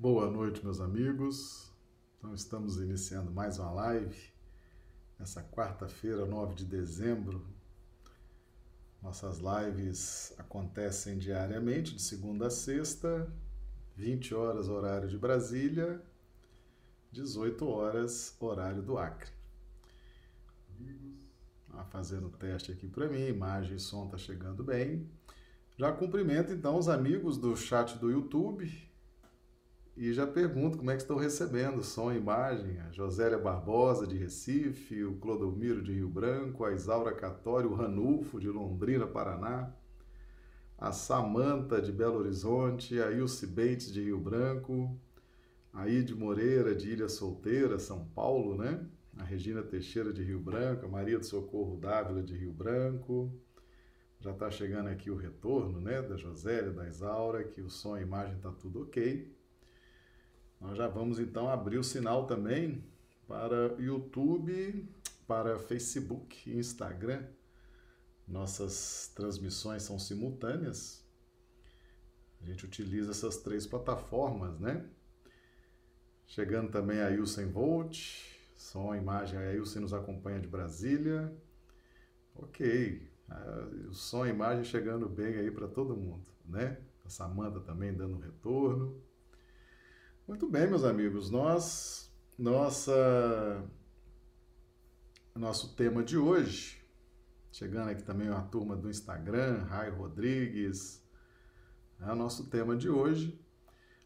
Boa noite, meus amigos. Então, estamos iniciando mais uma live nessa quarta-feira, 9 de dezembro. Nossas lives acontecem diariamente, de segunda a sexta, 20 horas, horário de Brasília, 18 horas, horário do Acre. Ah, fazendo teste aqui para mim, imagem e som tá chegando bem. Já cumprimento então os amigos do chat do YouTube e já pergunto como é que estão recebendo som e imagem. A Josélia Barbosa, de Recife, o Clodomiro, de Rio Branco, a Isaura Catório, o Ranulfo, de Londrina, Paraná, a Samanta, de Belo Horizonte, a Ilse Bates, de Rio Branco, a Ide Moreira, de Ilha Solteira, São Paulo, né? A Regina Teixeira, de Rio Branco, a Maria do Socorro Dávila, de Rio Branco. Já está chegando aqui o retorno, né? Da Josélia, da Isaura, que o som e a imagem está tudo ok. Nós já vamos então abrir o sinal também para YouTube, para Facebook e Instagram. Nossas transmissões são simultâneas. A gente utiliza essas três plataformas, né? Chegando também a Ilsen Volt, som, imagem, a Ilsen nos acompanha de Brasília. Ok, o som e imagem chegando bem aí para todo mundo, né? A Samanta também dando retorno. Muito bem, meus amigos, nós, nossa, nosso tema de hoje, chegando aqui também uma turma do Instagram, Rai Rodrigues, é o nosso tema de hoje,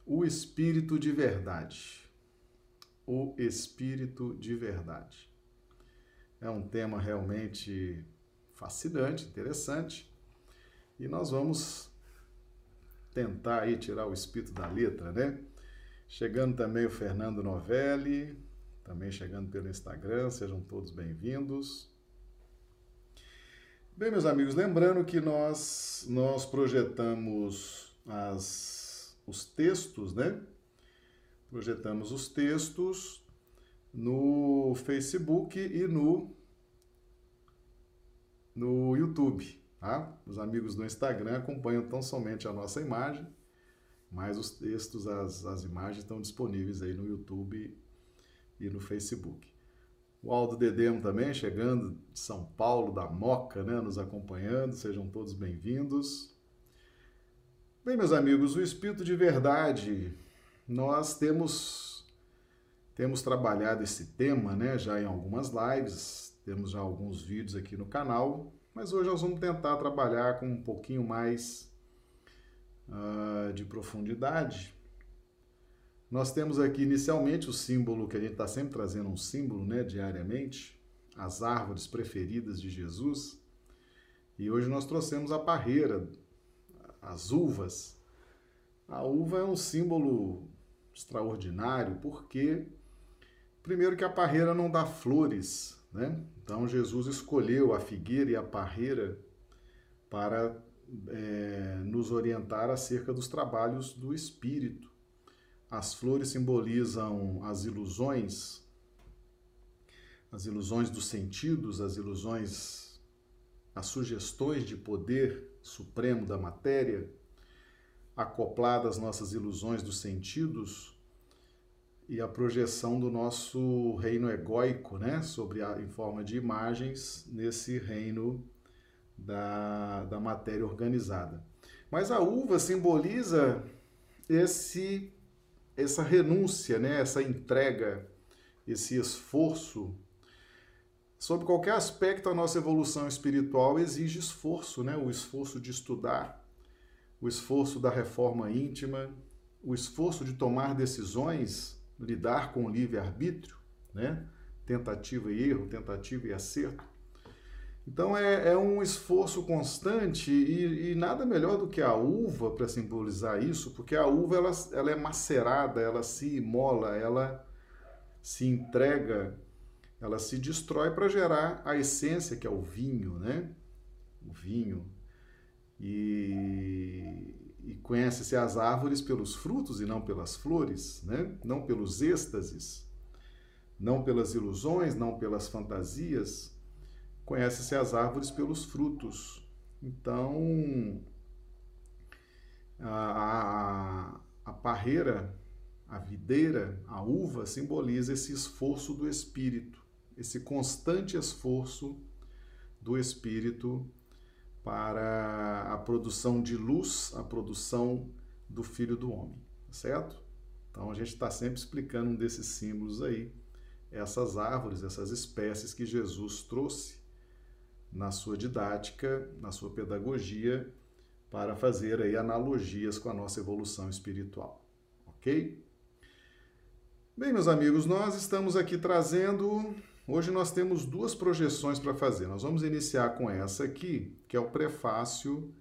o Espírito de Verdade. O Espírito de Verdade. É um tema realmente fascinante, interessante, e nós vamos tentar aí tirar o espírito da letra, né? Chegando também o Fernando Novelli, também chegando pelo Instagram, sejam todos bem-vindos. Bem, meus amigos, lembrando que nós, nós projetamos as, os textos, né? Projetamos os textos no Facebook e no, no YouTube, tá? Os amigos do Instagram acompanham tão somente a nossa imagem mas os textos, as, as imagens estão disponíveis aí no YouTube e no Facebook. O Aldo Dedemo também chegando de São Paulo, da Moca, né, nos acompanhando, sejam todos bem-vindos. Bem, meus amigos, o Espírito de Verdade, nós temos temos trabalhado esse tema, né, já em algumas lives, temos já alguns vídeos aqui no canal, mas hoje nós vamos tentar trabalhar com um pouquinho mais uh, de profundidade. Nós temos aqui inicialmente o símbolo que a gente está sempre trazendo um símbolo, né, diariamente, as árvores preferidas de Jesus. E hoje nós trouxemos a parreira, as uvas. A uva é um símbolo extraordinário porque, primeiro, que a parreira não dá flores, né? Então Jesus escolheu a figueira e a parreira para é, nos orientar acerca dos trabalhos do espírito. As flores simbolizam as ilusões, as ilusões dos sentidos, as ilusões, as sugestões de poder supremo da matéria, acopladas às nossas ilusões dos sentidos e a projeção do nosso reino egóico, né, sobre a, em forma de imagens nesse reino da, da matéria organizada. Mas a uva simboliza esse essa renúncia, né? essa entrega, esse esforço. Sobre qualquer aspecto, a nossa evolução espiritual exige esforço, né? o esforço de estudar, o esforço da reforma íntima, o esforço de tomar decisões, lidar com o livre-arbítrio, né? tentativa e erro, tentativa e acerto. Então é, é um esforço constante e, e, nada melhor do que a uva para simbolizar isso, porque a uva ela, ela é macerada, ela se imola, ela se entrega, ela se destrói para gerar a essência que é o vinho, né? O vinho. E, e conhece-se as árvores pelos frutos e não pelas flores, né? Não pelos êxtases, não pelas ilusões, não pelas fantasias Conhece-se as árvores pelos frutos. Então, a, a, a parreira, A videira, a uva, simboliza esse esforço do espírito, esse constante esforço do espírito para a produção de luz, a produção do Filho do Homem, tá certo? Então a gente está sempre explicando um desses símbolos aí, essas árvores, essas espécies que Jesus trouxe na sua didática, na sua pedagogia, para fazer aí analogias com a nossa evolução espiritual, ok? Bem, meus amigos, nós estamos aqui trazendo. Hoje nós temos duas projeções para fazer. Nós vamos iniciar com essa aqui, que é o prefácio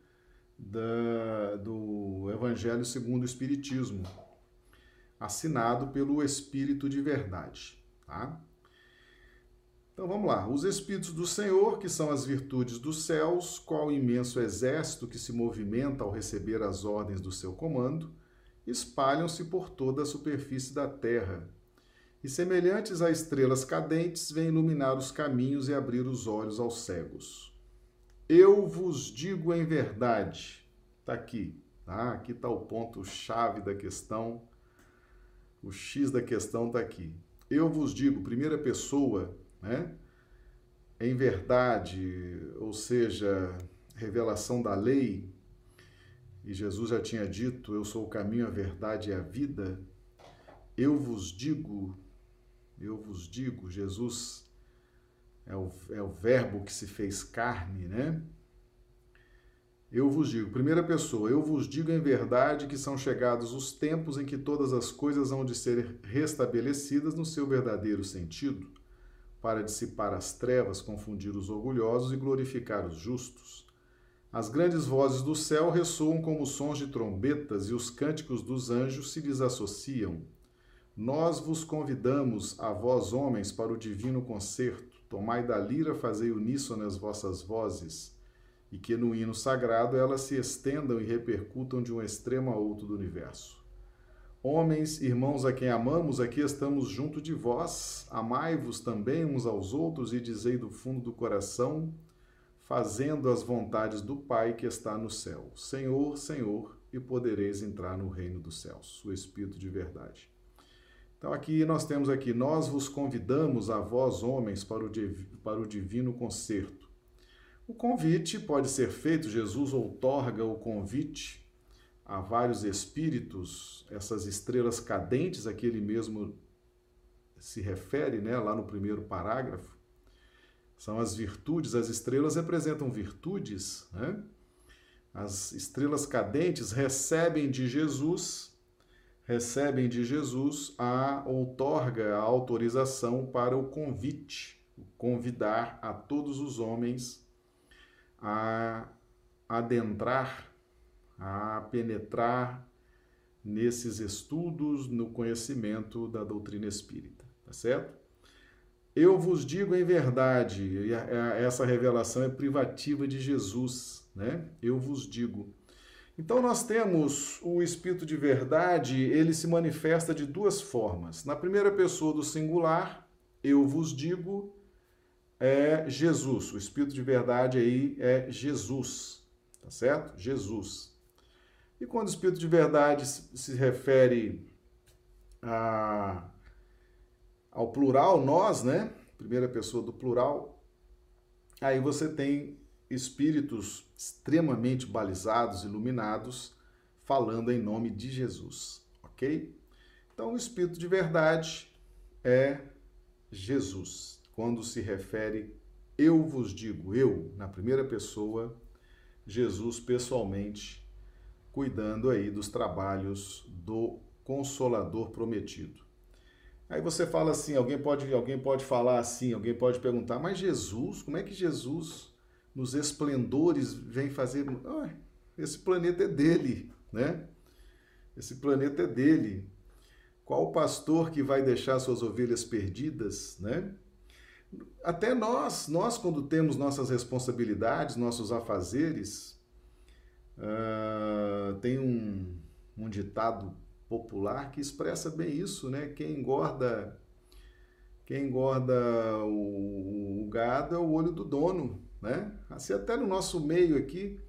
da, do Evangelho segundo o Espiritismo, assinado pelo Espírito de Verdade. Tá? Então vamos lá. Os Espíritos do Senhor, que são as virtudes dos céus, qual imenso exército que se movimenta ao receber as ordens do seu comando, espalham-se por toda a superfície da terra. E semelhantes a estrelas cadentes, vêm iluminar os caminhos e abrir os olhos aos cegos. Eu vos digo em verdade. Está aqui. Tá? Aqui está o ponto-chave da questão. O X da questão está aqui. Eu vos digo, primeira pessoa, né? Em verdade, ou seja, revelação da lei, e Jesus já tinha dito: Eu sou o caminho, a verdade e a vida. Eu vos digo, eu vos digo, Jesus é o, é o verbo que se fez carne, né? Eu vos digo, primeira pessoa, eu vos digo em verdade que são chegados os tempos em que todas as coisas hão de ser restabelecidas no seu verdadeiro sentido, para dissipar as trevas, confundir os orgulhosos e glorificar os justos. As grandes vozes do céu ressoam como sons de trombetas e os cânticos dos anjos se lhes associam. Nós vos convidamos, a vós homens, para o divino concerto Tomai da lira, fazei uníssono as vossas vozes, e que no hino sagrado elas se estendam e repercutam de um extremo a outro do universo. Homens, irmãos a quem amamos, aqui estamos junto de vós. Amai-vos também uns aos outros e dizei do fundo do coração, fazendo as vontades do Pai que está no céu. Senhor, Senhor, e podereis entrar no reino dos céus. O Espírito de verdade. Então aqui nós temos aqui, nós vos convidamos a vós homens para o, para o divino concerto. O convite pode ser feito, Jesus outorga o convite a vários espíritos, essas estrelas cadentes, aqui ele mesmo se refere, né, lá no primeiro parágrafo, são as virtudes, as estrelas representam virtudes, né? As estrelas cadentes recebem de Jesus recebem de Jesus a outorga a autorização para o convite, convidar a todos os homens a adentrar, a penetrar nesses estudos, no conhecimento da doutrina espírita, tá certo? Eu vos digo em verdade, essa revelação é privativa de Jesus, né? Eu vos digo. Então nós temos o espírito de verdade, ele se manifesta de duas formas. Na primeira pessoa do singular, eu vos digo, é Jesus. O espírito de verdade aí é Jesus, tá certo? Jesus. E quando o espírito de verdade se refere a, ao plural, nós, né? Primeira pessoa do plural, aí você tem espíritos extremamente balizados, iluminados, falando em nome de Jesus, ok? Então, o espírito de verdade é Jesus. Quando se refere eu vos digo, eu, na primeira pessoa, Jesus pessoalmente cuidando aí dos trabalhos do consolador prometido. Aí você fala assim, alguém pode, alguém pode falar assim, alguém pode perguntar, mas Jesus, como é que Jesus nos esplendores, vem fazer. Oh, esse planeta é dele, né? Esse planeta é dele. Qual pastor que vai deixar suas ovelhas perdidas, né? Até nós, nós quando temos nossas responsabilidades, nossos afazeres, uh, tem um, um ditado popular que expressa bem isso, né? Quem engorda, quem engorda o, o gado é o olho do dono, né? Assim, até no nosso meio aqui,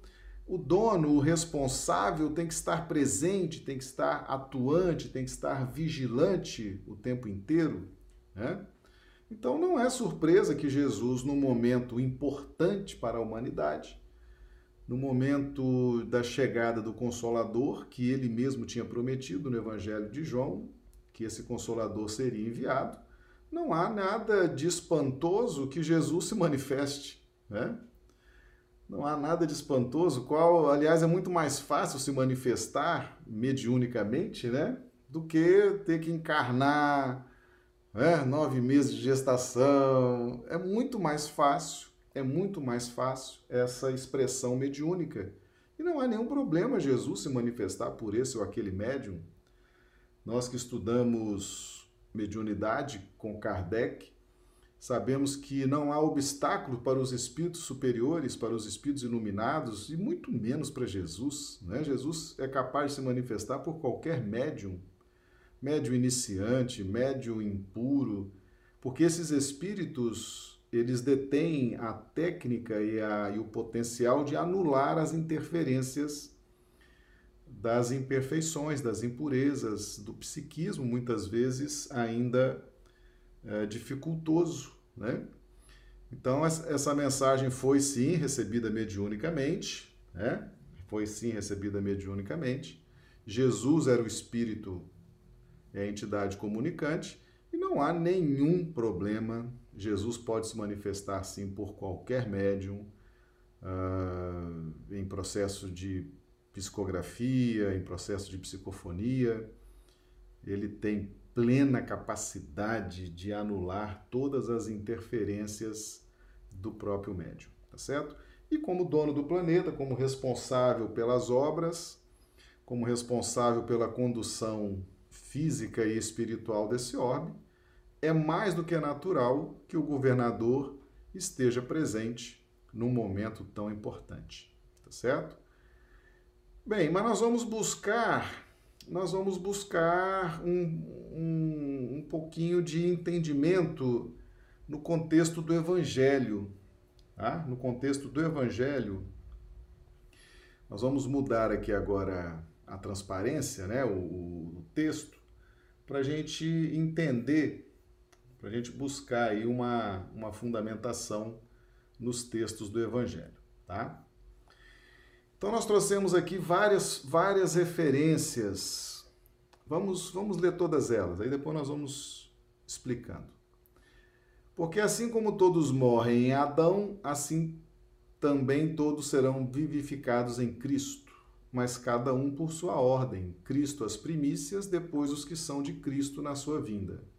o dono, o responsável, tem que estar presente, tem que estar atuante, tem que estar vigilante o tempo inteiro. Né? Então não é surpresa que Jesus, num momento importante para a humanidade, no momento da chegada do Consolador, que ele mesmo tinha prometido no Evangelho de João, que esse Consolador seria enviado, não há nada de espantoso que Jesus se manifeste. Né? Não há nada de espantoso, qual, aliás, é muito mais fácil se manifestar mediunicamente, né? Do que ter que encarnar né? nove meses de gestação. É muito mais fácil, é muito mais fácil essa expressão mediúnica. E não há nenhum problema Jesus se manifestar por esse ou aquele médium. Nós que estudamos mediunidade com Kardec, Sabemos que não há obstáculo para os espíritos superiores, para os espíritos iluminados e muito menos para Jesus. Né? Jesus é capaz de se manifestar por qualquer médium, médium iniciante, médium impuro, porque esses espíritos eles detêm a técnica e, a, e o potencial de anular as interferências das imperfeições, das impurezas, do psiquismo, muitas vezes ainda é, dificultoso, né? Então, essa mensagem foi sim recebida mediunicamente, né? Foi sim recebida mediunicamente. Jesus era o espírito, é a entidade comunicante, e não há nenhum problema. Jesus pode se manifestar sim por qualquer médium, uh, em processo de psicografia, em processo de psicofonia. Ele tem plena capacidade de anular todas as interferências do próprio médium, tá certo? E como dono do planeta, como responsável pelas obras, como responsável pela condução física e espiritual desse orbe, é mais do que natural que o governador esteja presente num momento tão importante, tá certo? Bem, mas nós vamos buscar nós vamos buscar um, um, um pouquinho de entendimento no contexto do Evangelho. Tá? No contexto do Evangelho, nós vamos mudar aqui agora a transparência, né? o, o texto, para a gente entender, para a gente buscar aí uma, uma fundamentação nos textos do Evangelho. Tá? Então nós trouxemos aqui várias, várias referências. Vamos, vamos ler todas elas, aí depois nós vamos explicando. Porque assim como todos morrem em Adão, assim também todos serão vivificados em Cristo, mas cada um por sua ordem. Cristo as primícias, depois os que são de Cristo na sua vinda.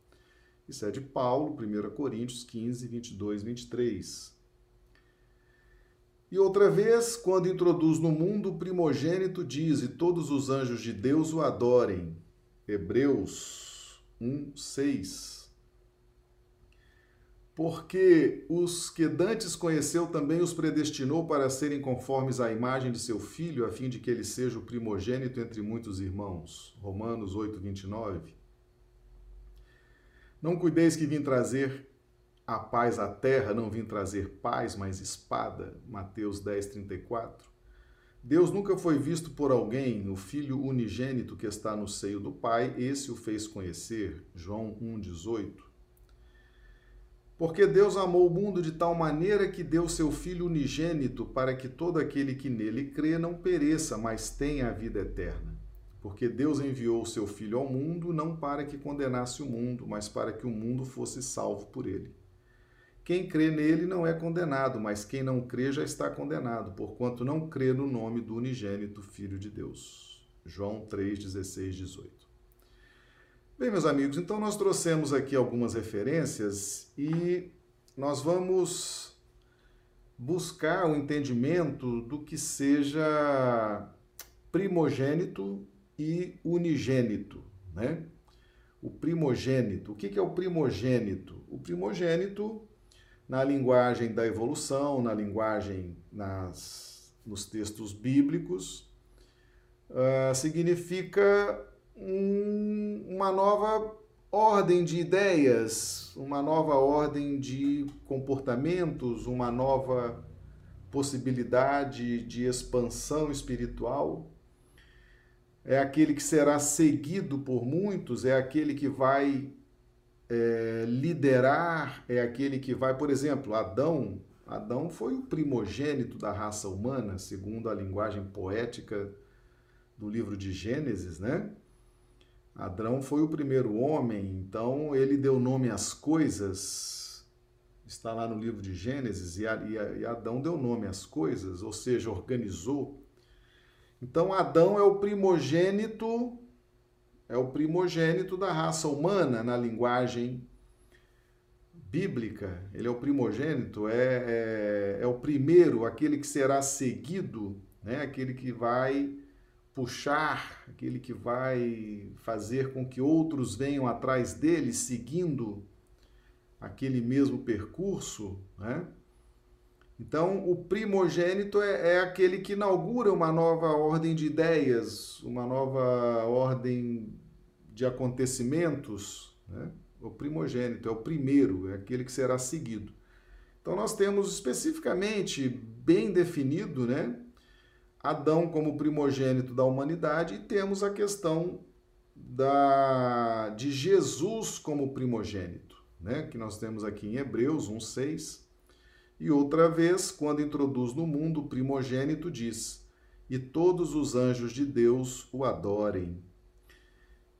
Isso é de Paulo, 1 Coríntios 15, 22, 23. E outra vez, quando introduz no mundo o primogênito, diz: E todos os anjos de Deus o adorem. Hebreus 1, 6. Porque os que dantes conheceu também os predestinou para serem conformes à imagem de seu filho, a fim de que ele seja o primogênito entre muitos irmãos. Romanos 8, 29. Não cuideis que vim trazer a paz à terra, não vim trazer paz, mas espada. Mateus 10, 34. Deus nunca foi visto por alguém, o Filho unigênito que está no seio do Pai, esse o fez conhecer. João 18. Porque Deus amou o mundo de tal maneira que deu seu Filho unigênito para que todo aquele que nele crê não pereça, mas tenha a vida eterna. Porque Deus enviou o seu Filho ao mundo não para que condenasse o mundo, mas para que o mundo fosse salvo por ele. Quem crê nele não é condenado, mas quem não crê já está condenado, porquanto não crê no nome do unigênito Filho de Deus. João 3, 16, 18. Bem, meus amigos, então nós trouxemos aqui algumas referências e nós vamos buscar o entendimento do que seja primogênito e unigênito, né? O primogênito. O que é o primogênito? O primogênito na linguagem da evolução, na linguagem nas, nos textos bíblicos, uh, significa um, uma nova ordem de ideias, uma nova ordem de comportamentos, uma nova possibilidade de expansão espiritual, é aquele que será seguido por muitos, é aquele que vai é, liderar, é aquele que vai, por exemplo, Adão. Adão foi o primogênito da raça humana, segundo a linguagem poética do livro de Gênesis, né? Adão foi o primeiro homem, então ele deu nome às coisas, está lá no livro de Gênesis, e, Adão deu nome às coisas, ou seja, organizou. Então Adão é o primogênito, é o primogênito da raça humana na linguagem bíblica. Ele é o primogênito, é, é, é o primeiro, aquele que será seguido, né? aquele que vai puxar, aquele que vai fazer com que outros venham atrás dele, seguindo aquele mesmo percurso, né? Então, o primogênito é, é, aquele que inaugura uma nova ordem de ideias, uma nova ordem de acontecimentos. Né? O primogênito é o primeiro, é aquele que será seguido. Então, nós temos especificamente bem definido né, Adão como primogênito da humanidade e temos a questão da, de Jesus como primogênito, né? que nós temos aqui em Hebreus 1,6. E outra vez, quando introduz no mundo o primogênito, diz: E todos os anjos de Deus o adorem.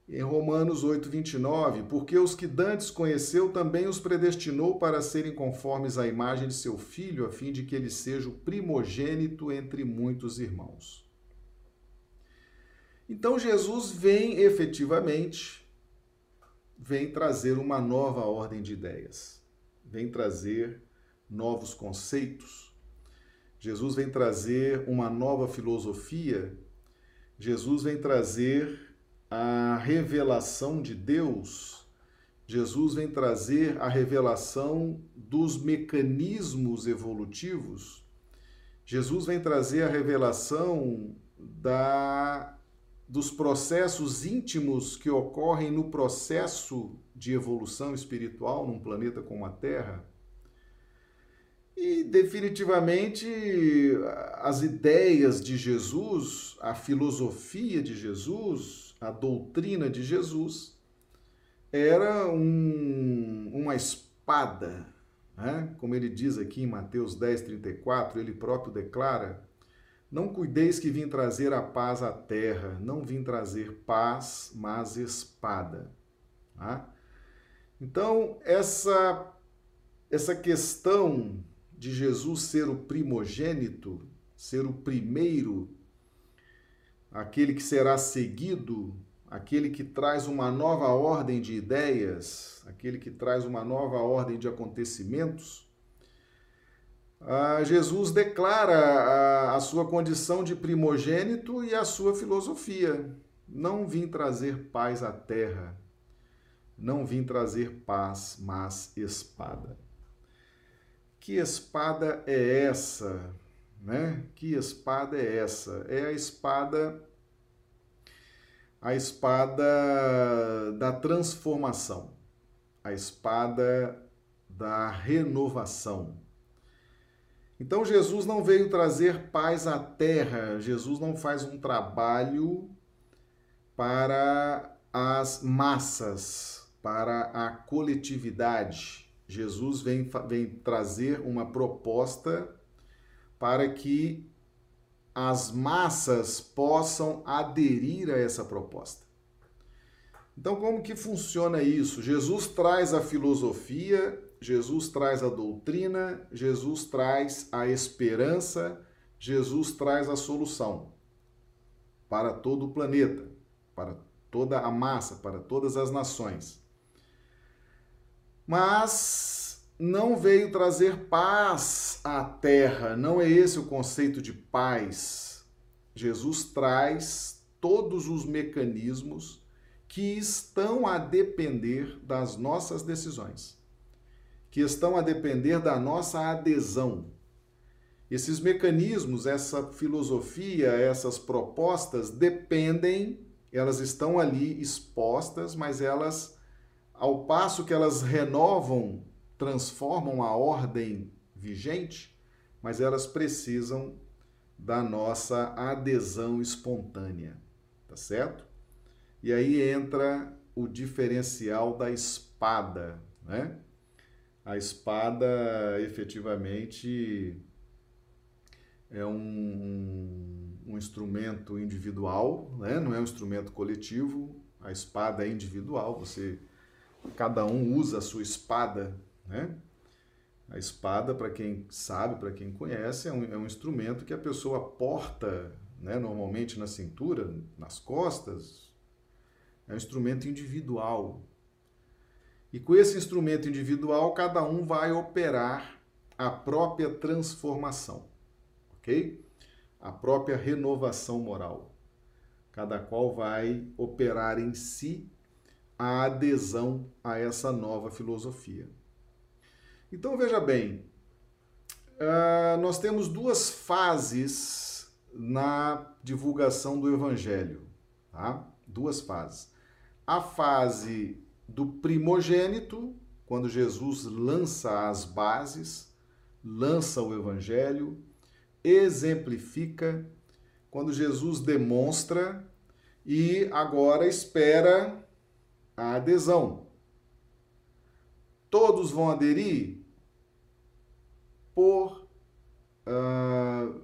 Em Romanos 8, 29, porque os que dantes conheceu também os predestinou para serem conformes à imagem de seu filho, a fim de que ele seja o primogênito entre muitos irmãos. Então Jesus vem efetivamente, vem trazer uma nova ordem de ideias, vem trazer novos conceitos. Jesus vem trazer uma nova filosofia. Jesus vem trazer a revelação de Deus, Jesus vem trazer a revelação dos mecanismos evolutivos. Jesus vem trazer a revelação da dos processos íntimos que ocorrem no processo de evolução espiritual num planeta como a Terra. E definitivamente as ideias de Jesus, a filosofia de Jesus, a doutrina de Jesus era um, uma espada, né? como ele diz aqui em Mateus 10, 34, ele próprio declara: Não cuideis que vim trazer a paz à terra, não vim trazer paz, mas espada. Tá? Então, essa, essa questão de Jesus ser o primogênito, ser o primeiro aquele que será seguido, aquele que traz uma nova ordem de ideias, aquele que traz uma nova ordem de acontecimentos, ah, Jesus declara a, a sua condição de primogênito e a sua filosofia. Não vim trazer paz à terra, não vim trazer paz, mas espada. Que espada é essa? né? Que espada é essa? É a espada a espada da transformação, a espada da renovação. Então Jesus não veio trazer paz à terra, Jesus não faz um trabalho para as massas, para a coletividade. Jesus vem, vem trazer uma proposta para que as massas possam aderir a essa proposta. Então, como que funciona isso? Jesus traz a filosofia, Jesus traz a doutrina, Jesus traz a esperança, Jesus traz a solução para todo o planeta, para toda a massa, para todas as nações. Mas não veio trazer paz à terra, não é esse o conceito de paz. Jesus traz todos os mecanismos que estão a depender das nossas decisões, que estão a depender da nossa adesão. Esses mecanismos, essa filosofia, essas propostas dependem, elas estão ali expostas, mas elas, ao passo que elas renovam transformam a ordem vigente, mas elas precisam da nossa adesão espontânea, tá certo? E aí entra o diferencial da espada, né? A espada efetivamente é um, um instrumento individual, né? não é um instrumento coletivo. A espada é individual, você cada um usa a sua espada, né? A espada, para quem sabe, para quem conhece, é um, é um, instrumento que a pessoa porta, né, normalmente na cintura, nas costas. É um instrumento individual. E com esse instrumento individual, cada um vai operar a própria transformação, ok? A própria renovação moral. Cada qual vai operar em si a adesão a essa nova filosofia. Então veja bem, uh, nós temos duas fases na divulgação do Evangelho, tá? Duas fases. A fase do primogênito, quando Jesus lança as bases, lança o Evangelho, exemplifica, quando Jesus demonstra e agora espera a adesão. Todos vão aderir por, uh,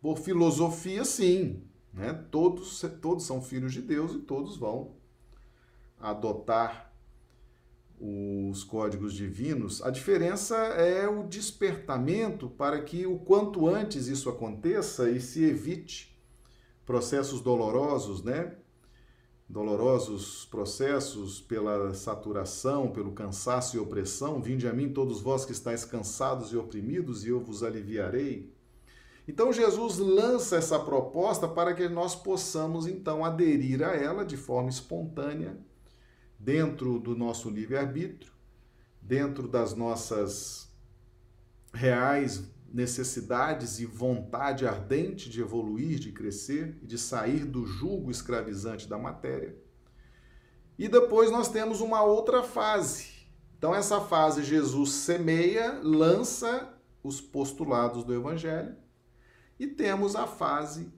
por filosofia, sim. Né? Todos, todos são filhos de Deus e todos vão adotar os códigos divinos. A diferença é o despertamento para que o quanto antes isso aconteça e se evite processos dolorosos, né? Dolorosos processos pela saturação, pelo cansaço e opressão, vinde a mim todos vós que estáis cansados e oprimidos, e eu vos aliviarei. Então Jesus lança essa proposta para que nós possamos então aderir a ela de forma espontânea, dentro do nosso livre-arbítrio, dentro das nossas reais necessidades e vontade ardente de evoluir, de crescer e de sair do jugo escravizante da matéria. E depois nós temos uma outra fase. Então, essa fase, Jesus semeia, lança os postulados do Evangelho. E temos a fase,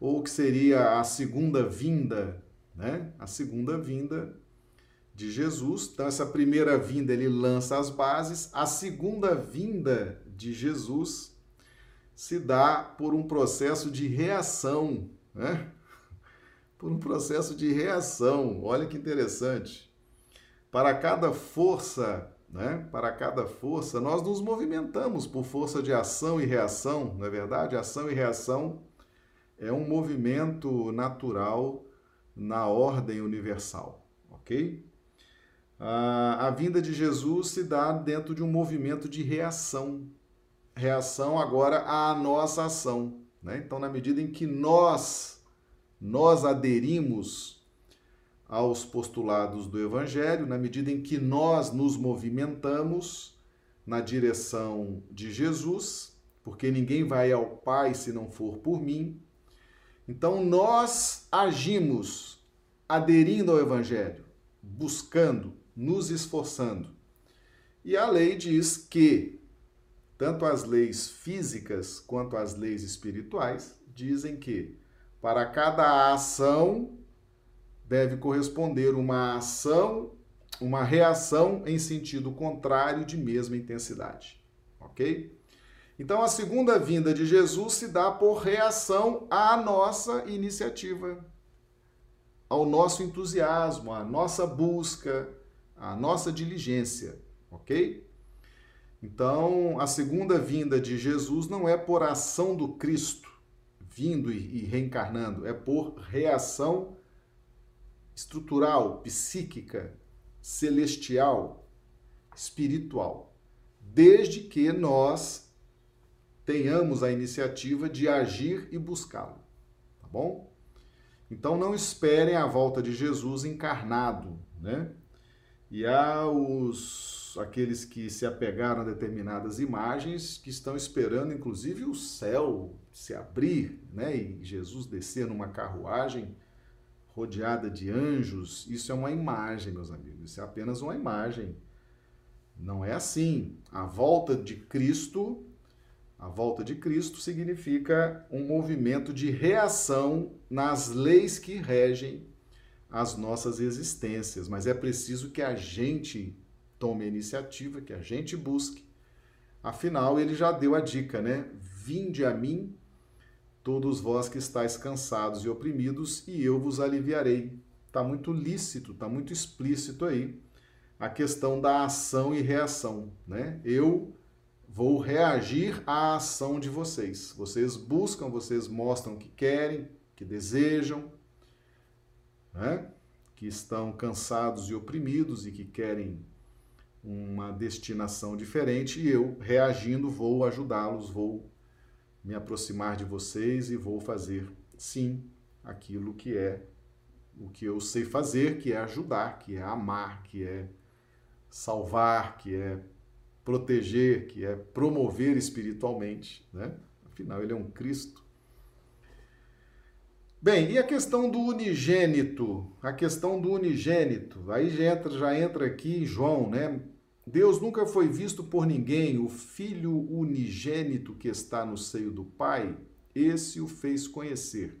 ou que seria a segunda vinda, né? A segunda vinda de Jesus. Então, essa primeira vinda ele lança as bases, a segunda vinda de Jesus se dá por um processo de reação, né? Por um processo de reação. Olha que interessante. Para cada força, né? Para cada força, nós nos movimentamos por força de ação e reação, não é verdade? Ação e reação é um movimento natural na ordem universal, ok? A, a vinda de Jesus se dá dentro de um movimento de reação, reação agora à nossa ação. Né? Então, na medida em que nós, nós aderimos aos postulados do Evangelho, na medida em que nós nos movimentamos na direção de Jesus, porque ninguém vai ao Pai se não for por mim. Então, nós agimos aderindo ao Evangelho, buscando, nos esforçando. E a lei diz que tanto as leis físicas quanto as leis espirituais dizem que para cada ação deve corresponder uma ação, uma reação em sentido contrário de mesma intensidade. Ok? Então a segunda vinda de Jesus se dá por reação à nossa iniciativa, ao nosso entusiasmo, à nossa busca, à nossa diligência. Ok? Então, a segunda vinda de Jesus não é por ação do Cristo vindo e reencarnando, é por reação estrutural, psíquica, celestial, espiritual, desde que nós tenhamos a iniciativa de agir e buscá-lo, tá bom? Então não esperem a volta de Jesus encarnado, né? E há os aqueles que se apegaram a determinadas imagens, que estão esperando inclusive o céu se abrir, né? E Jesus descer numa carruagem rodeada de anjos. Isso é uma imagem, meus amigos. Isso é apenas uma imagem. Não é assim. A volta de Cristo A volta de Cristo significa um movimento de reação nas leis que regem as nossas existências, mas é preciso que a gente tome a iniciativa, que a gente busque. Afinal, ele já deu a dica, né? Vinde a mim, todos vós que estáis cansados e oprimidos, e eu vos aliviarei. Está muito lícito, está muito explícito aí a questão da ação e reação, né? Eu vou reagir à ação de vocês. Vocês buscam, vocês mostram que querem, que desejam, né? que estão cansados e oprimidos e que querem uma destinação diferente, e eu, reagindo, vou ajudá-los, vou me aproximar de vocês e vou fazer, sim, aquilo que é o que eu sei fazer, que é ajudar, que é amar, que é salvar, que é proteger, que é promover espiritualmente, né? Afinal, ele é um Cristo. Bem, e a questão do unigênito? A questão do unigênito. Aí já entra, já entra aqui João, né? Deus nunca foi visto por ninguém, o Filho unigênito que está no seio do Pai, esse o fez conhecer.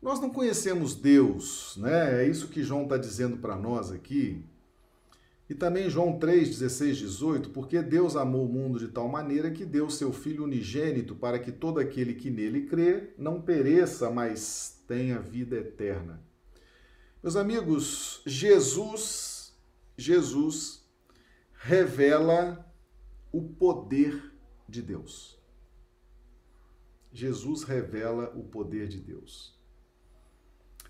Nós não conhecemos Deus, né? É isso que João está dizendo para nós aqui. E também João 3, 16, 18, porque Deus amou o mundo de tal maneira que deu seu Filho unigênito para que todo aquele que nele crê não pereça, mas tenha vida eterna. Meus amigos, Jesus, Jesus revela o poder de Deus. Jesus revela o poder de Deus.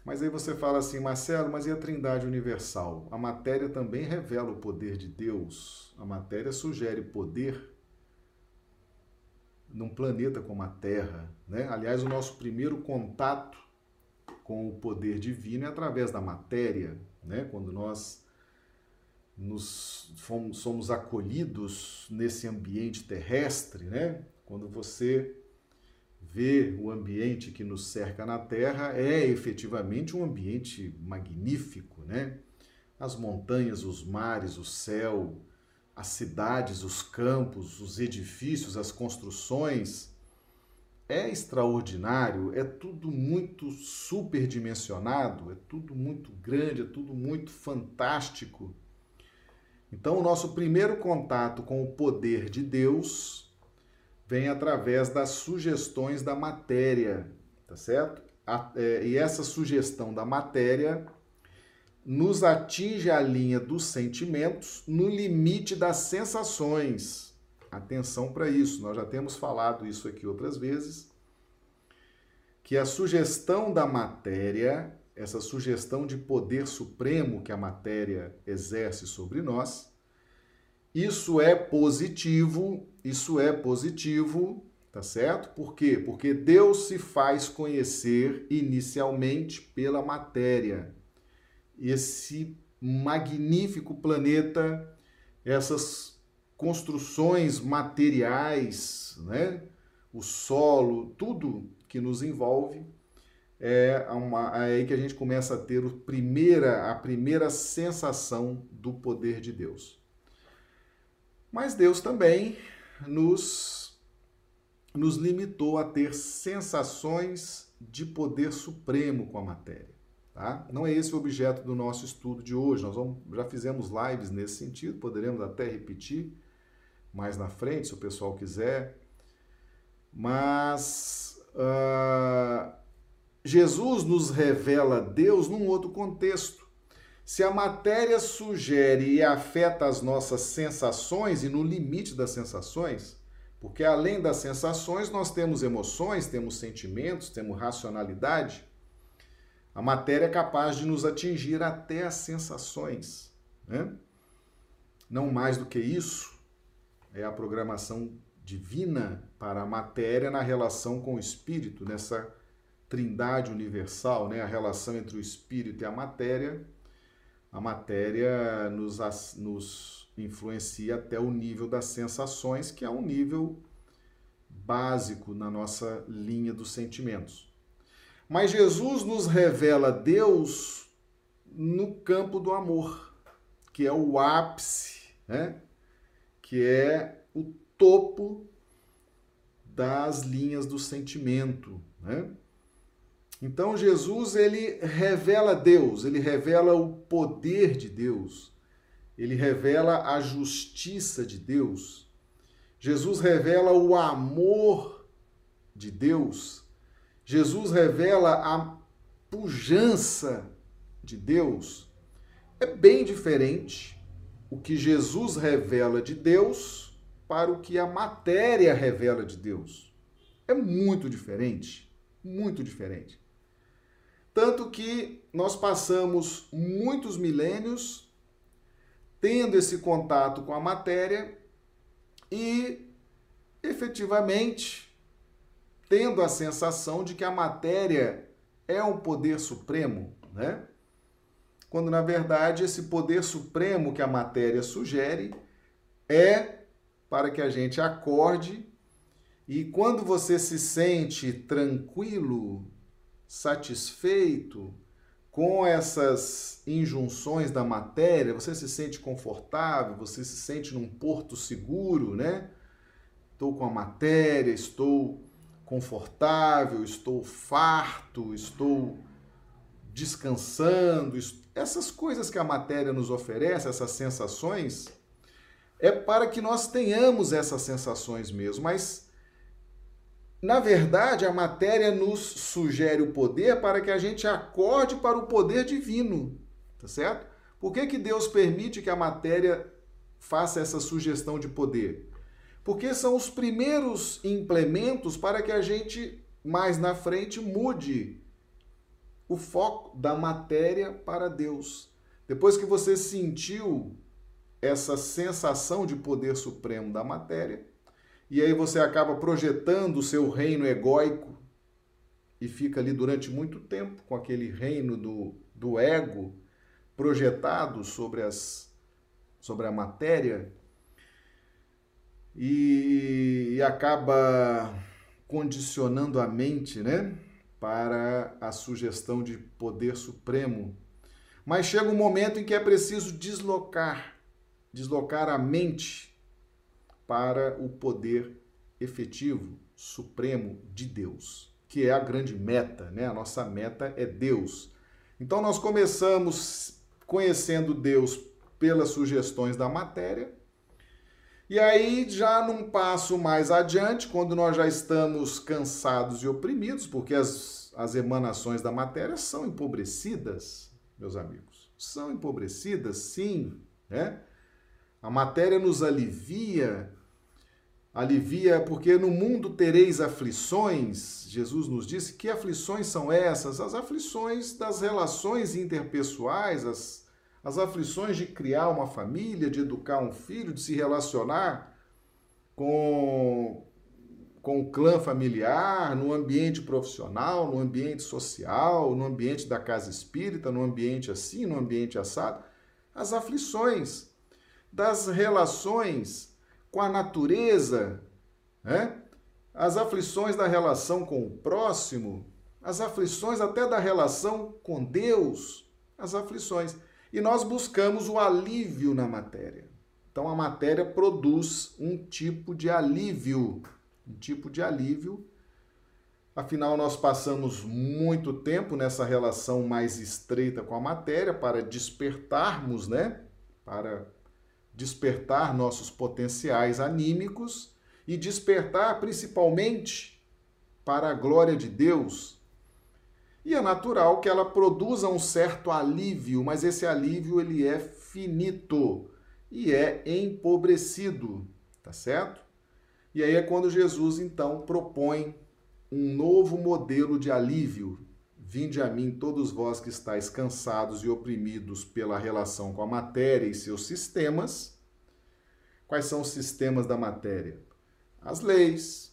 Mas aí você fala assim, Marcelo, mas e a Trindade Universal? A matéria também revela o poder de Deus. A matéria sugere poder num planeta como a Terra. Né? Aliás, o nosso primeiro contato com o poder divino é através da matéria, né? quando nós nos fomos, somos acolhidos nesse ambiente terrestre, né? quando você ver o ambiente que nos cerca na Terra é efetivamente um ambiente magnífico, né? As montanhas, os mares, o céu, as cidades, os campos, os edifícios, as construções. É extraordinário, é tudo muito superdimensionado, é tudo muito grande, é tudo muito fantástico. Então, o nosso primeiro contato com o poder de Deus vem através das sugestões da matéria, tá certo? A, é, e essa sugestão da matéria nos atinge a linha dos sentimentos no limite das sensações. Atenção para isso, nós já temos falado isso aqui outras vezes, que a sugestão da matéria, essa sugestão de poder supremo que a matéria exerce sobre nós, isso é positivo, isso é positivo, tá certo? Por quê? Porque Deus se faz conhecer inicialmente pela matéria. Esse magnífico planeta, essas construções materiais, né? O solo, tudo que nos envolve, é, uma, é aí que a gente começa a ter o primeira, a primeira sensação do poder de Deus. Mas Deus também nos, nos limitou a ter sensações de poder supremo com a matéria. Tá? Não é esse o objeto do nosso estudo de hoje. Nós vamos, já fizemos lives nesse sentido, poderemos até repetir mais na frente, se o pessoal quiser. Mas uh, Jesus nos revela Deus num outro contexto. Se a matéria sugere e afeta as nossas sensações e no limite das sensações, porque além das sensações nós temos emoções, temos sentimentos, temos racionalidade, a matéria é capaz de nos atingir até as sensações. Né? Não mais do que isso, é a programação divina para a matéria na relação com o espírito, nessa trindade universal, né? a relação entre o espírito e a matéria a matéria nos, nos influencia até o nível das sensações, que é um nível básico na nossa linha dos sentimentos. Mas Jesus nos revela Deus no campo do amor, que é o ápice, né? que é o topo das linhas do sentimento, né? Então Jesus ele revela Deus, ele revela o poder de Deus, ele revela a justiça de Deus. Jesus revela o amor de Deus. Jesus revela a pujança de Deus. É bem diferente o que Jesus revela de Deus para o que a matéria revela de Deus. É muito diferente, muito diferente. Tanto que nós passamos muitos milênios tendo esse contato com a matéria e efetivamente tendo a sensação de que a matéria é um poder supremo, né? Quando na verdade esse poder supremo que a matéria sugere é para que a gente acorde e quando você se sente tranquilo, satisfeito com essas injunções da matéria, você se sente confortável, você se sente num porto seguro, né? Estou com a matéria, estou confortável, estou farto, estou descansando. Essas coisas que a matéria nos oferece, essas sensações, é para que nós tenhamos essas sensações mesmo, mas na verdade, a matéria nos sugere o poder para que a gente acorde para o poder divino, tá certo? Por que, que Deus permite que a matéria faça essa sugestão de poder? Porque são os primeiros implementos para que a gente, mais na frente, mude o foco da matéria para Deus. Depois que você sentiu essa sensação de poder supremo da matéria, e aí você acaba projetando o seu reino egóico e fica ali durante muito tempo com aquele reino do, do ego projetado sobre, as, sobre a matéria e, e acaba condicionando a mente, né? Para a sugestão de poder supremo. Mas chega um momento em que é preciso deslocar, deslocar a mente para o poder efetivo, supremo de Deus, que é a grande meta, né? A nossa meta é Deus. Então nós começamos conhecendo Deus pelas sugestões da matéria. E aí, já num passo mais adiante, quando nós já estamos cansados e oprimidos, porque as, as emanações da matéria são empobrecidas, meus amigos. São empobrecidas, sim, né? A matéria nos alivia, alivia, porque no mundo tereis aflições. Jesus nos disse que aflições são essas? As aflições das relações interpessoais, as, as aflições de criar uma família, de educar um filho, de se relacionar com, com o clã familiar, no ambiente profissional, no ambiente social, no ambiente da casa espírita, no ambiente assim, no ambiente assado. As aflições das relações com a natureza, né? as aflições da relação com o próximo, as aflições até da relação com Deus, as aflições. E nós buscamos o alívio na matéria. Então a matéria produz um tipo de alívio, um tipo de alívio. Afinal, nós passamos muito tempo nessa relação mais estreita com a matéria para despertarmos, né? Para despertar nossos potenciais anímicos e despertar principalmente para a glória de Deus. E é natural que ela produza um certo alívio, mas esse alívio ele é finito e é empobrecido, tá certo? E aí é quando Jesus então propõe um novo modelo de alívio. Vinde a mim todos vós que estáis cansados e oprimidos pela relação com a matéria e seus sistemas. Quais são os sistemas da matéria? As leis,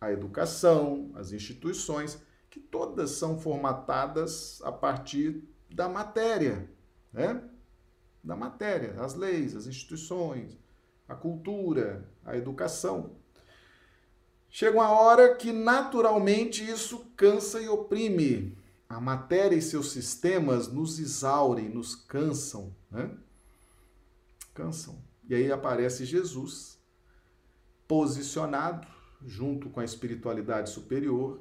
a educação, as instituições, que todas são formatadas a partir da matéria, né? Da matéria, as leis, as instituições, a cultura, a educação. Chega uma hora que naturalmente isso cansa e oprime. A matéria e seus sistemas nos exaurem, nos cansam, né? Cansam. E aí aparece Jesus, posicionado junto com a espiritualidade superior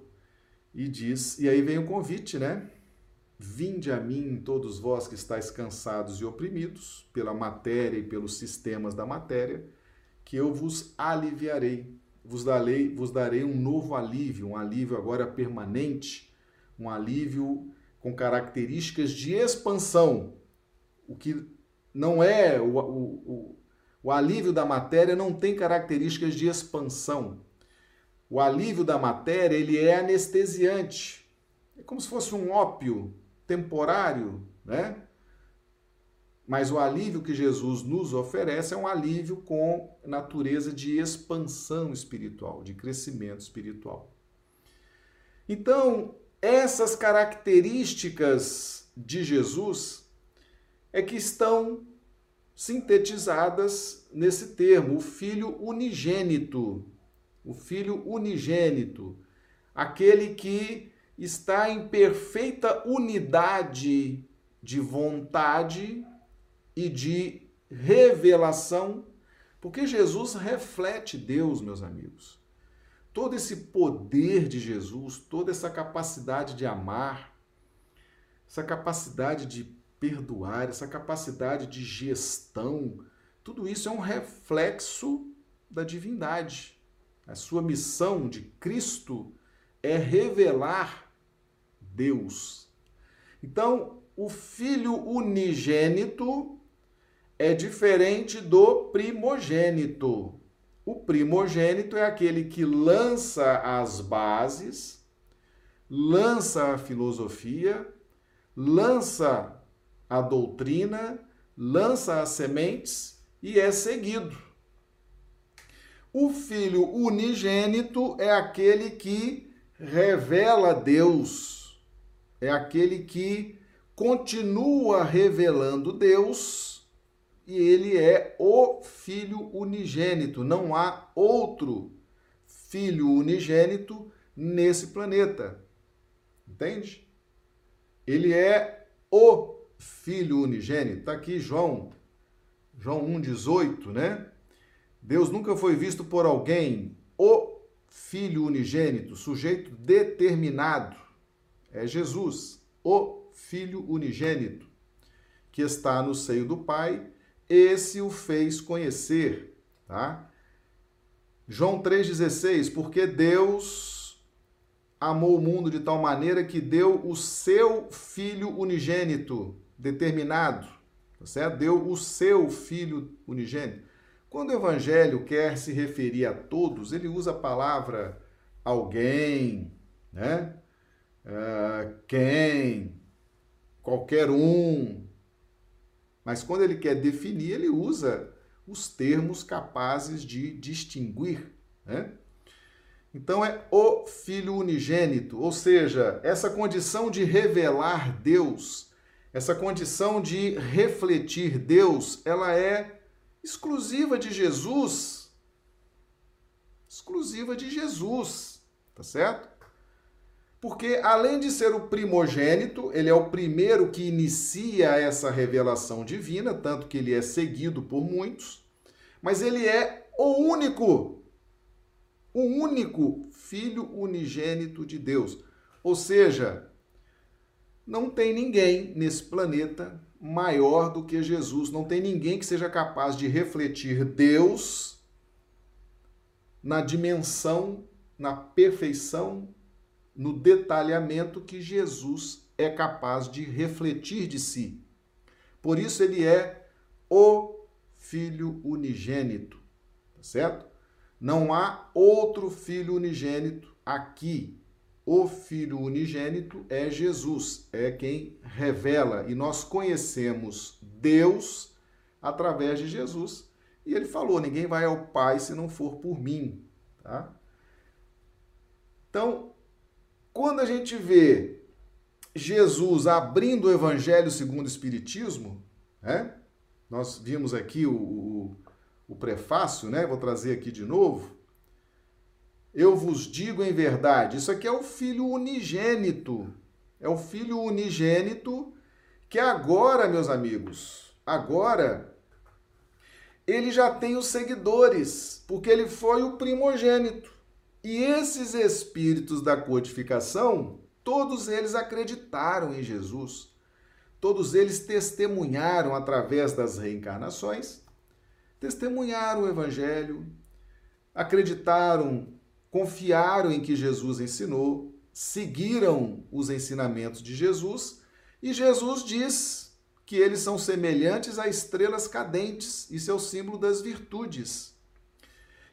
e diz, e aí vem o convite, né? Vinde a mim, todos vós que estáis cansados e oprimidos pela matéria e pelos sistemas da matéria, que eu vos aliviarei. Vos darei, vos darei um novo alívio, um alívio agora permanente, um alívio com características de expansão. O que não é o, o, o, o alívio da matéria não tem características de expansão. O alívio da matéria ele é anestesiante. É como se fosse um ópio temporário, né? Mas o alívio que Jesus nos oferece é um alívio com natureza de expansão espiritual, de crescimento espiritual. Então, essas características de Jesus é que estão sintetizadas nesse termo, o Filho unigênito. O Filho unigênito, aquele que está em perfeita unidade de vontade e de revelação, porque Jesus reflete Deus, meus amigos. Todo esse poder de Jesus, toda essa capacidade de amar, essa capacidade de perdoar, essa capacidade de gestão, tudo isso é um reflexo da divindade. A sua missão de Cristo é revelar Deus. Então, o filho unigênito é diferente do primogênito. O primogênito é aquele que lança as bases, lança a filosofia, lança a doutrina, lança as sementes e é seguido. O filho unigênito é aquele que revela Deus é aquele que continua revelando Deus e ele é o Filho unigênito. Não há outro Filho unigênito nesse planeta. Entende? Ele é o Filho unigênito. Está aqui João, João 1,18, né? Deus nunca foi visto por alguém, o Filho unigênito, sujeito determinado é Jesus, o Filho unigênito, que está no seio do Pai, esse o fez conhecer, tá? João 3,16, porque Deus amou o mundo de tal maneira que deu o seu Filho unigênito, determinado, tá certo? Deu o seu Filho unigênito. Quando o Evangelho quer se referir a todos, ele usa a palavra alguém, né? uh, quem, qualquer um. Mas quando ele quer definir, ele usa os termos capazes de distinguir. Né? Então é o Filho unigênito, ou seja, essa condição de revelar Deus, essa condição de refletir Deus, ela é exclusiva de Jesus. Exclusiva de Jesus, tá certo? Porque além de ser o primogênito, ele é o primeiro que inicia essa revelação divina, tanto que ele é seguido por muitos, mas ele é o único, o único filho unigênito de Deus. Ou seja, não tem ninguém nesse planeta maior do que Jesus, não tem ninguém que seja capaz de refletir Deus na dimensão, na perfeição no detalhamento que Jesus é capaz de refletir de si. Por isso ele é o Filho unigênito, tá certo? Não há outro Filho unigênito aqui. O Filho unigênito é Jesus, é quem revela e nós conhecemos Deus através de Jesus. E ele falou: ninguém vai ao Pai se não for por mim, tá? Então, quando a gente vê Jesus abrindo o Evangelho segundo o Espiritismo, né? nós vimos aqui o, o, o prefácio, né? vou trazer aqui de novo. Eu vos digo em verdade, isso aqui é o Filho unigênito. É o Filho unigênito que agora, meus amigos, agora ele já tem os seguidores, porque ele foi o primogênito. E esses espíritos da codificação, todos eles acreditaram em Jesus. Todos eles testemunharam através das reencarnações, testemunharam o evangelho, acreditaram, confiaram em que Jesus ensinou, seguiram os ensinamentos de Jesus, e Jesus diz que eles são semelhantes a estrelas cadentes, isso é o símbolo das virtudes.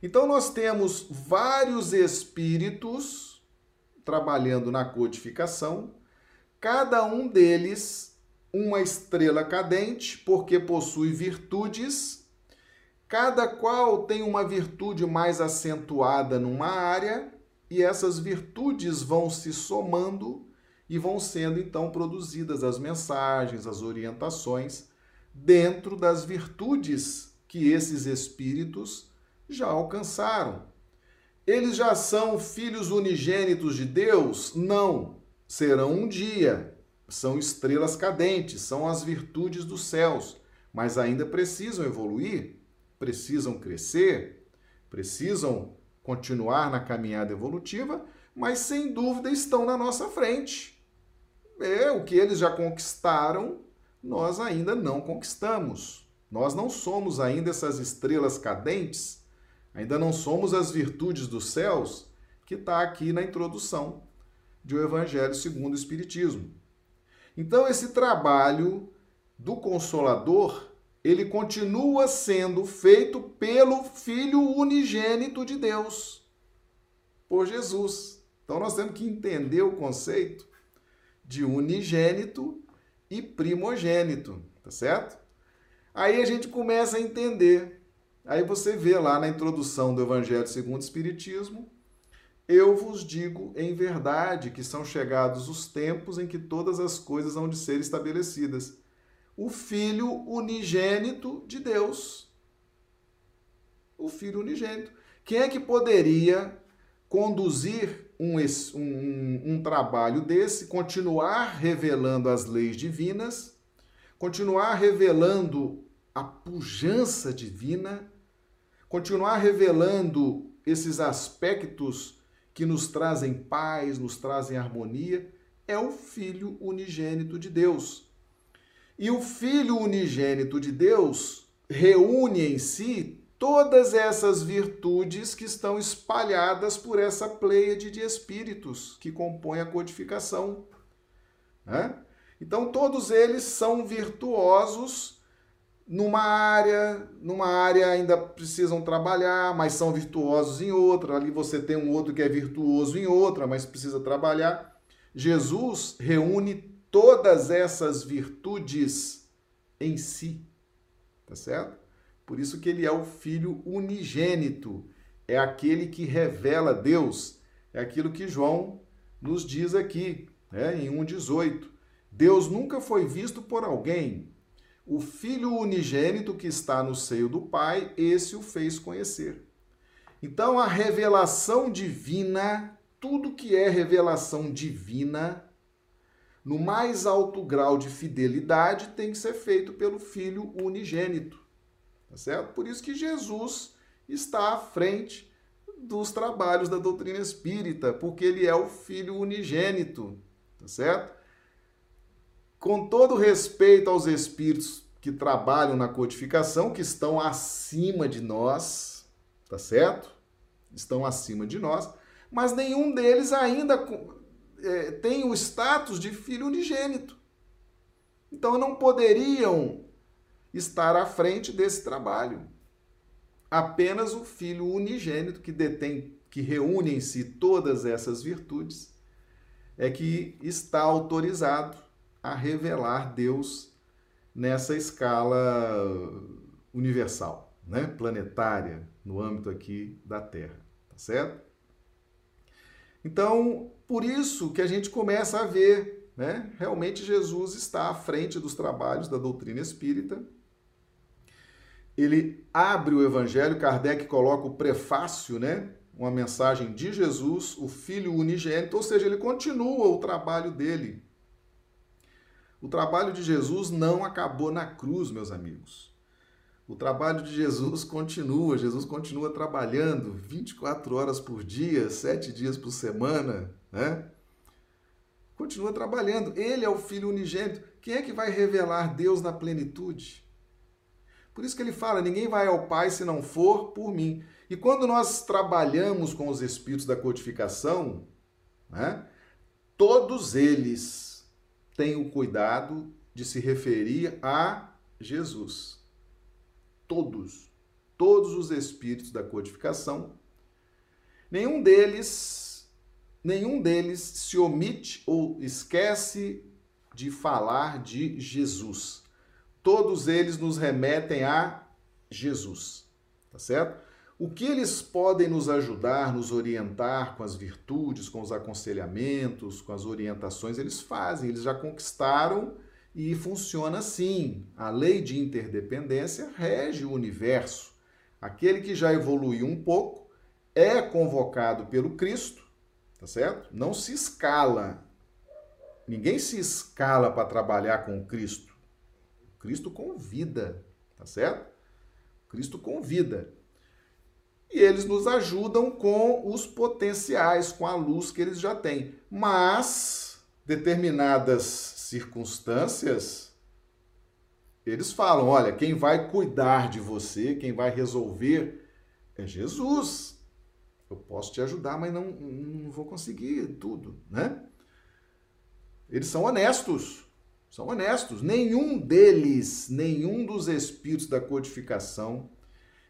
Então nós temos vários espíritos trabalhando na codificação, cada um deles uma estrela cadente, porque possui virtudes, cada qual tem uma virtude mais acentuada numa área, e essas virtudes vão se somando e vão sendo então produzidas as mensagens, as orientações dentro das virtudes que esses espíritos já alcançaram. Eles já são filhos unigênitos de Deus? Não. Serão um dia. São estrelas cadentes, são as virtudes dos céus, mas ainda precisam evoluir, precisam crescer, precisam continuar na caminhada evolutiva, mas sem dúvida estão na nossa frente é o que eles já conquistaram, nós ainda não conquistamos. Nós não somos ainda essas estrelas cadentes, ainda não somos as virtudes dos céus, que está aqui na introdução de O Evangelho segundo o Espiritismo. Então, esse trabalho do Consolador, ele continua sendo feito pelo Filho unigênito de Deus, por Jesus. Então, nós temos que entender o conceito de unigênito e primogênito, tá certo? Aí a gente começa a entender. Aí você vê lá na introdução do Evangelho segundo o Espiritismo, eu vos digo em verdade que são chegados os tempos em que todas as coisas hão de ser estabelecidas. O Filho unigênito de Deus. O Filho unigênito. Quem é que poderia conduzir um, um, um trabalho desse, continuar revelando as leis divinas, continuar revelando a pujança divina, continuar revelando esses aspectos que nos trazem paz, nos trazem harmonia, é o Filho unigênito de Deus. E o Filho unigênito de Deus reúne em si todas essas virtudes que estão espalhadas por essa pleiade de espíritos que compõe a codificação. Né? Então, todos eles são virtuosos numa área, numa área ainda precisam trabalhar, mas são virtuosos em outra. Ali você tem um outro que é virtuoso em outra, mas precisa trabalhar. Jesus reúne todas essas virtudes em si, tá certo? Por isso que ele é o filho unigênito, é aquele que revela Deus. É aquilo que João nos diz aqui, né, em 1,18. Deus nunca foi visto por alguém. O filho unigênito que está no seio do Pai, esse o fez conhecer. Então, a revelação divina, tudo que é revelação divina, no mais alto grau de fidelidade, tem que ser feito pelo Filho unigênito. Tá certo? Por isso que Jesus está à frente dos trabalhos da doutrina espírita, porque ele é o filho unigênito, tá certo? Com todo respeito aos espíritos que trabalham na codificação, que estão acima de nós, tá certo? Estão acima de nós, mas nenhum deles ainda é, tem o status de filho unigênito. Então não poderiam estar à frente desse trabalho. Apenas o Filho unigênito que detém, que reúne em si todas essas virtudes, é que está autorizado a revelar Deus nessa escala universal, né? planetária, no âmbito aqui da Terra, tá certo? Então, por isso que a gente começa a ver, né? Realmente Jesus está à frente dos trabalhos da doutrina espírita ele abre o evangelho, Kardec coloca o prefácio, né? Uma mensagem de Jesus, o Filho unigênito, ou seja, ele continua o trabalho dele. O trabalho de Jesus não acabou na cruz, meus amigos. O trabalho de Jesus continua, Jesus continua trabalhando 24 horas por dia, 7 dias por semana, né? Continua trabalhando. Ele é o Filho unigênito. Quem é que vai revelar Deus na plenitude? Por isso que ele fala: ninguém vai ao Pai se não for por mim. E quando nós trabalhamos com os espíritos da codificação, né, todos eles têm o cuidado de se referir a Jesus todos, todos os espíritos da codificação, nenhum deles, nenhum deles se omite ou esquece de falar de Jesus. Todos eles nos remetem a Jesus, tá certo? O que eles podem nos ajudar, nos orientar com as virtudes, com os aconselhamentos, com as orientações, eles fazem, eles já conquistaram e funciona assim. A lei de interdependência rege o universo. Aquele que já evoluiu um pouco é convocado pelo Cristo, tá certo? Não se escala. Ninguém se escala para trabalhar com o Cristo. O Cristo convida, tá certo? O Cristo convida. E eles nos ajudam com os potenciais, com a luz que eles já têm. Mas determinadas circunstâncias, eles falam: olha, quem vai cuidar de você, quem vai resolver é Jesus. Eu posso te ajudar, mas não, não vou conseguir tudo, né? Eles são honestos, são honestos. Nenhum deles, nenhum dos espíritos da codificação,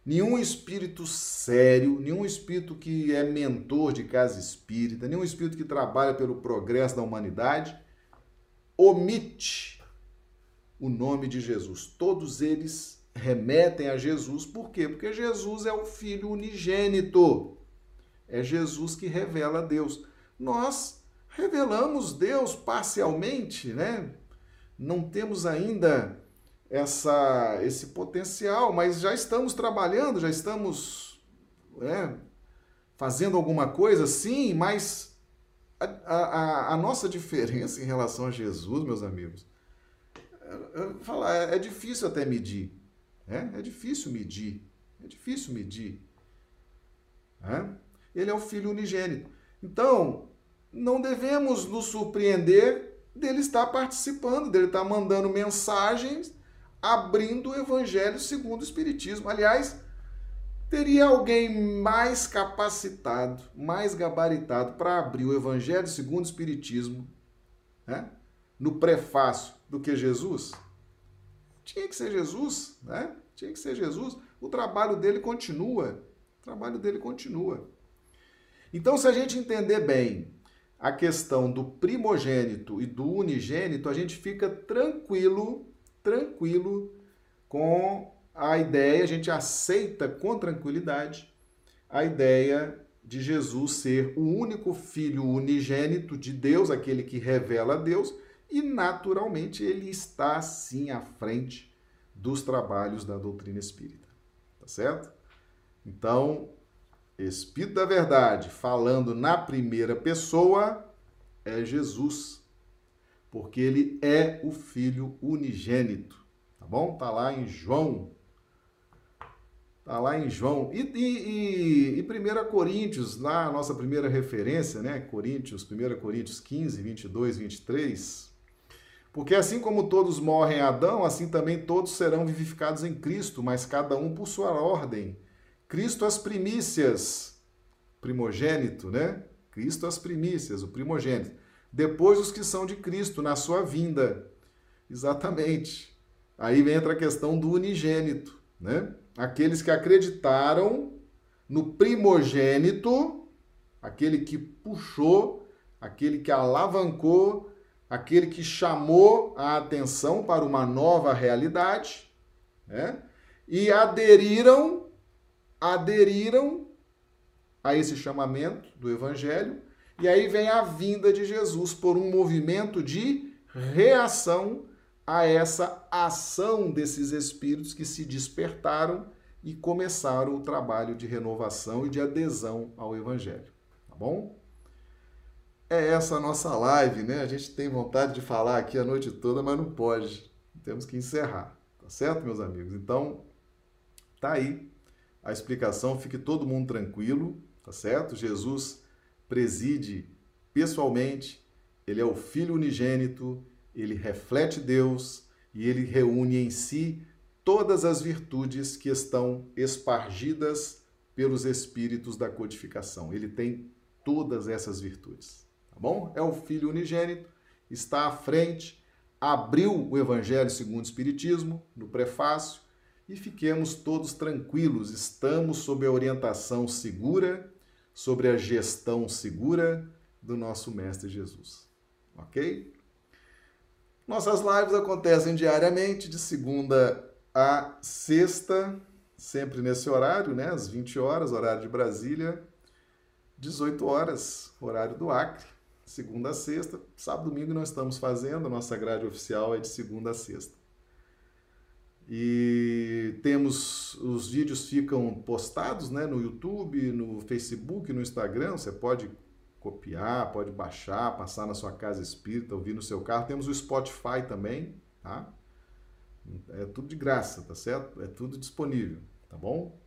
nenhum espírito sério, nenhum espírito que é mentor de casa espírita, nenhum espírito que trabalha pelo progresso da humanidade, omite o nome de Jesus. Todos eles remetem a Jesus, por quê? Porque Jesus é o Filho unigênito. É Jesus que revela Deus. Nós revelamos Deus parcialmente, né? Não temos ainda essa, esse potencial, mas já estamos trabalhando, já estamos é, fazendo alguma coisa, sim, mas a, a, a, nossa diferença em relação a Jesus, meus amigos, falar, é, é difícil até medir. Né? É difícil medir. É difícil medir. Né? Ele é o Filho unigênito. Então, não devemos nos surpreender dele estar participando, dele estar mandando mensagens, abrindo o Evangelho segundo o Espiritismo. Aliás, Teria alguém mais capacitado, mais gabaritado para abrir o Evangelho segundo o Espiritismo, né? no prefácio, do que Jesus? Tinha que ser Jesus, né? Tinha que ser Jesus. O trabalho dele continua. O trabalho dele continua. Então, se a gente entender bem a questão do primogênito e do unigênito, a gente fica tranquilo, tranquilo com a ideia, a gente aceita com tranquilidade a ideia de Jesus ser o único filho unigênito de Deus, aquele que revela a Deus, e naturalmente ele está sim à frente dos trabalhos da doutrina espírita. Tá certo? Então, Espírito da Verdade, falando na primeira pessoa, é Jesus, porque ele é o filho unigênito. Tá bom? Tá lá em João Está lá em João. E, e, e, e 1 Coríntios, lá a nossa primeira referência, né? Coríntios, 1 Coríntios 15, 22, 23. Porque assim como todos morrem em Adão, assim também todos serão vivificados em Cristo, mas cada um por sua ordem. Cristo as primícias, primogênito, né? Cristo as primícias, o primogênito. Depois os que são de Cristo, na sua vinda. Exatamente. Aí entra a questão do unigênito, né? aqueles que acreditaram no primogênito, aquele que puxou, aquele que alavancou, aquele que chamou a atenção para uma nova realidade, né? E aderiram, aderiram a esse chamamento do evangelho, e aí vem a vinda de Jesus por um movimento de reação a essa ação desses espíritos que se despertaram e começaram o trabalho de renovação e de adesão ao Evangelho. Tá bom? É essa a nossa live, né? A gente tem vontade de falar aqui a noite toda, mas não pode. Temos que encerrar. Tá certo, meus amigos? Então, Tá aí a explicação, fique todo mundo tranquilo, tá certo? Jesus preside pessoalmente, ele é o Filho unigênito, ele reflete Deus e ele reúne em si todas as virtudes que estão espargidas pelos espíritos da codificação. Ele tem todas essas virtudes, tá bom? É o Filho unigênito, está à frente, abriu o Evangelho segundo o Espiritismo no prefácio e fiquemos todos tranquilos, estamos sob a orientação segura, sobre a gestão segura do nosso Mestre Jesus. Ok? Nossas lives acontecem diariamente, de segunda a sexta, sempre nesse horário, né? Às 20 horas, horário de Brasília, 18 horas, horário do Acre, segunda a sexta. Sábado domingo não estamos fazendo, nossa grade oficial é de segunda a sexta. E temos os vídeos ficam postados, né, no YouTube, no Facebook, no Instagram, você pode copiar, pode baixar, passar na sua casa espírita, ouvir no seu carro. Temos o Spotify também, tá? É tudo de graça, tá certo? É tudo disponível, tá bom?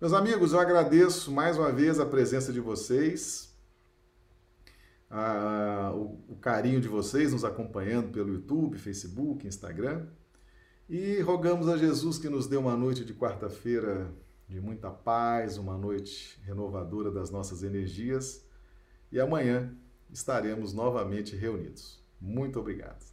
Meus amigos, eu agradeço mais uma vez a presença de vocês, a, o, o carinho de vocês nos acompanhando pelo YouTube, Facebook, Instagram. E rogamos a Jesus que nos dê uma noite de quarta-feira de muita paz, uma noite renovadora das nossas energias. E amanhã estaremos novamente reunidos. Muito obrigado.